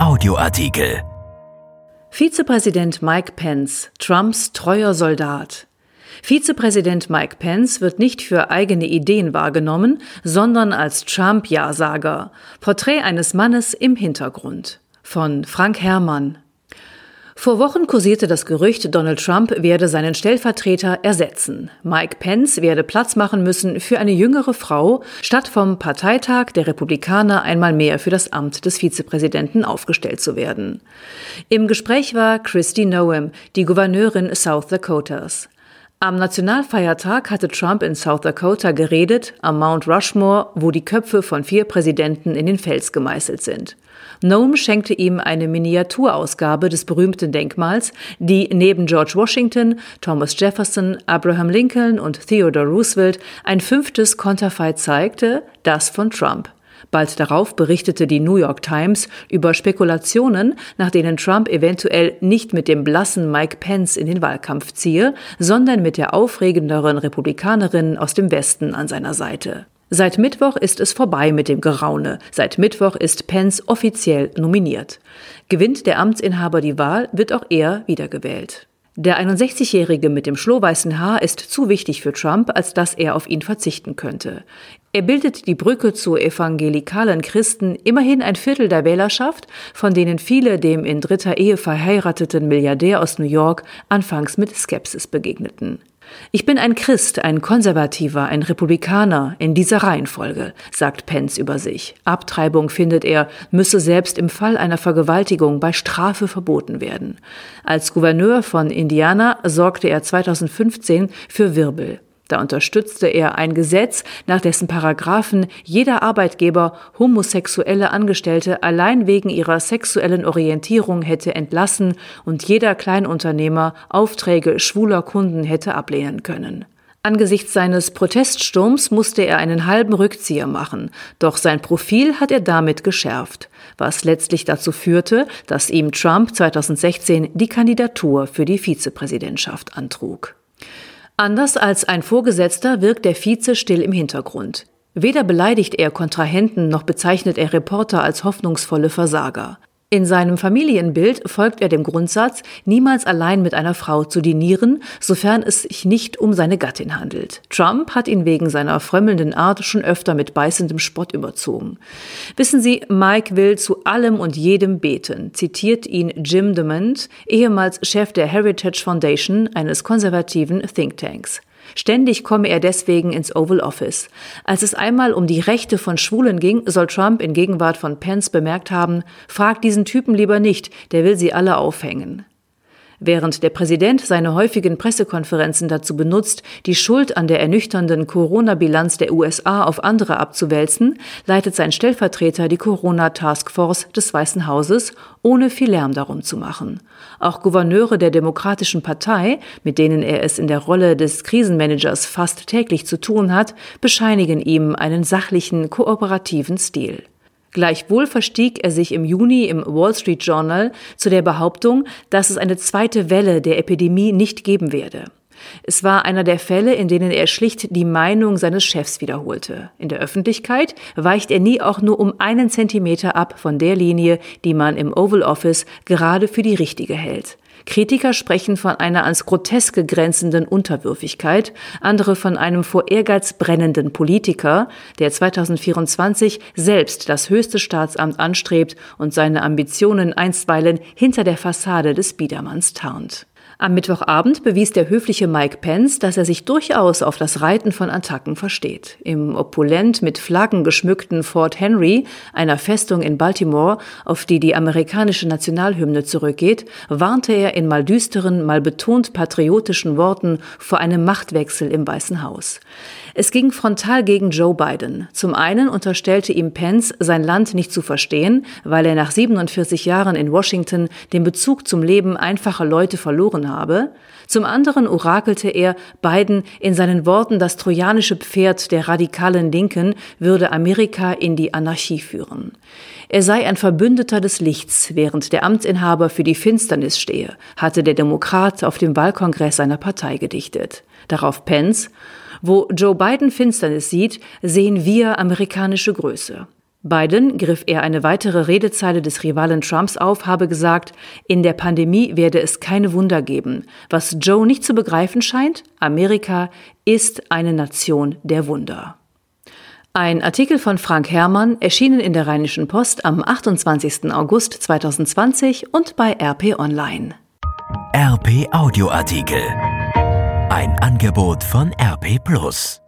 Audioartikel. Vizepräsident Mike Pence, Trumps treuer Soldat. Vizepräsident Mike Pence wird nicht für eigene Ideen wahrgenommen, sondern als Trump-Ja-Sager. Porträt eines Mannes im Hintergrund. Von Frank Herrmann. Vor Wochen kursierte das Gerücht, Donald Trump werde seinen Stellvertreter ersetzen. Mike Pence werde Platz machen müssen für eine jüngere Frau, statt vom Parteitag der Republikaner einmal mehr für das Amt des Vizepräsidenten aufgestellt zu werden. Im Gespräch war Christy Noem, die Gouverneurin South Dakotas. Am Nationalfeiertag hatte Trump in South Dakota geredet, am Mount Rushmore, wo die Köpfe von vier Präsidenten in den Fels gemeißelt sind. Noam schenkte ihm eine Miniaturausgabe des berühmten Denkmals, die neben George Washington, Thomas Jefferson, Abraham Lincoln und Theodore Roosevelt ein fünftes Konterfei zeigte, das von Trump. Bald darauf berichtete die New York Times über Spekulationen, nach denen Trump eventuell nicht mit dem blassen Mike Pence in den Wahlkampf ziehe, sondern mit der aufregenderen Republikanerin aus dem Westen an seiner Seite. Seit Mittwoch ist es vorbei mit dem Geraune. Seit Mittwoch ist Pence offiziell nominiert. Gewinnt der Amtsinhaber die Wahl, wird auch er wiedergewählt. Der 61-Jährige mit dem schlohweißen Haar ist zu wichtig für Trump, als dass er auf ihn verzichten könnte. Er bildet die Brücke zu evangelikalen Christen, immerhin ein Viertel der Wählerschaft, von denen viele dem in dritter Ehe verheirateten Milliardär aus New York anfangs mit Skepsis begegneten. Ich bin ein Christ, ein Konservativer, ein Republikaner in dieser Reihenfolge, sagt Pence über sich. Abtreibung, findet er, müsse selbst im Fall einer Vergewaltigung bei Strafe verboten werden. Als Gouverneur von Indiana sorgte er 2015 für Wirbel. Da unterstützte er ein Gesetz, nach dessen Paragraphen jeder Arbeitgeber homosexuelle Angestellte allein wegen ihrer sexuellen Orientierung hätte entlassen und jeder Kleinunternehmer Aufträge schwuler Kunden hätte ablehnen können. Angesichts seines Proteststurms musste er einen halben Rückzieher machen, doch sein Profil hat er damit geschärft, was letztlich dazu führte, dass ihm Trump 2016 die Kandidatur für die Vizepräsidentschaft antrug. Anders als ein Vorgesetzter wirkt der Vize still im Hintergrund. Weder beleidigt er Kontrahenten noch bezeichnet er Reporter als hoffnungsvolle Versager. In seinem Familienbild folgt er dem Grundsatz, niemals allein mit einer Frau zu dinieren, sofern es sich nicht um seine Gattin handelt. Trump hat ihn wegen seiner frömmelnden Art schon öfter mit beißendem Spott überzogen. Wissen Sie, Mike will zu allem und jedem beten, zitiert ihn Jim DeMont, ehemals Chef der Heritage Foundation, eines konservativen Thinktanks. Ständig komme er deswegen ins Oval Office. Als es einmal um die Rechte von Schwulen ging, soll Trump in Gegenwart von Pence bemerkt haben, frag diesen Typen lieber nicht, der will sie alle aufhängen. Während der Präsident seine häufigen Pressekonferenzen dazu benutzt, die Schuld an der ernüchternden Corona-Bilanz der USA auf andere abzuwälzen, leitet sein Stellvertreter die Corona-Taskforce des Weißen Hauses, ohne viel Lärm darum zu machen. Auch Gouverneure der Demokratischen Partei, mit denen er es in der Rolle des Krisenmanagers fast täglich zu tun hat, bescheinigen ihm einen sachlichen, kooperativen Stil. Gleichwohl verstieg er sich im Juni im Wall Street Journal zu der Behauptung, dass es eine zweite Welle der Epidemie nicht geben werde. Es war einer der Fälle, in denen er schlicht die Meinung seines Chefs wiederholte. In der Öffentlichkeit weicht er nie auch nur um einen Zentimeter ab von der Linie, die man im Oval Office gerade für die richtige hält. Kritiker sprechen von einer ans Groteske grenzenden Unterwürfigkeit, andere von einem vor Ehrgeiz brennenden Politiker, der 2024 selbst das höchste Staatsamt anstrebt und seine Ambitionen einstweilen hinter der Fassade des Biedermanns tarnt. Am Mittwochabend bewies der höfliche Mike Pence, dass er sich durchaus auf das Reiten von Attacken versteht. Im opulent mit Flaggen geschmückten Fort Henry, einer Festung in Baltimore, auf die die amerikanische Nationalhymne zurückgeht, warnte er in mal düsteren, mal betont patriotischen Worten vor einem Machtwechsel im Weißen Haus. Es ging frontal gegen Joe Biden. Zum einen unterstellte ihm Pence, sein Land nicht zu verstehen, weil er nach 47 Jahren in Washington den Bezug zum Leben einfacher Leute verloren habe. Zum anderen orakelte er, Biden in seinen Worten das trojanische Pferd der radikalen Linken würde Amerika in die Anarchie führen. Er sei ein Verbündeter des Lichts, während der Amtsinhaber für die Finsternis stehe, hatte der Demokrat auf dem Wahlkongress seiner Partei gedichtet. Darauf Pence, wo Joe Biden Finsternis sieht, sehen wir amerikanische Größe. Biden, griff er eine weitere Redezeile des Rivalen Trumps auf, habe gesagt, in der Pandemie werde es keine Wunder geben. Was Joe nicht zu begreifen scheint, Amerika ist eine Nation der Wunder. Ein Artikel von Frank Herrmann, erschienen in der Rheinischen Post am 28. August 2020 und bei RP Online. RP Audioartikel. Ein Angebot von RP Plus.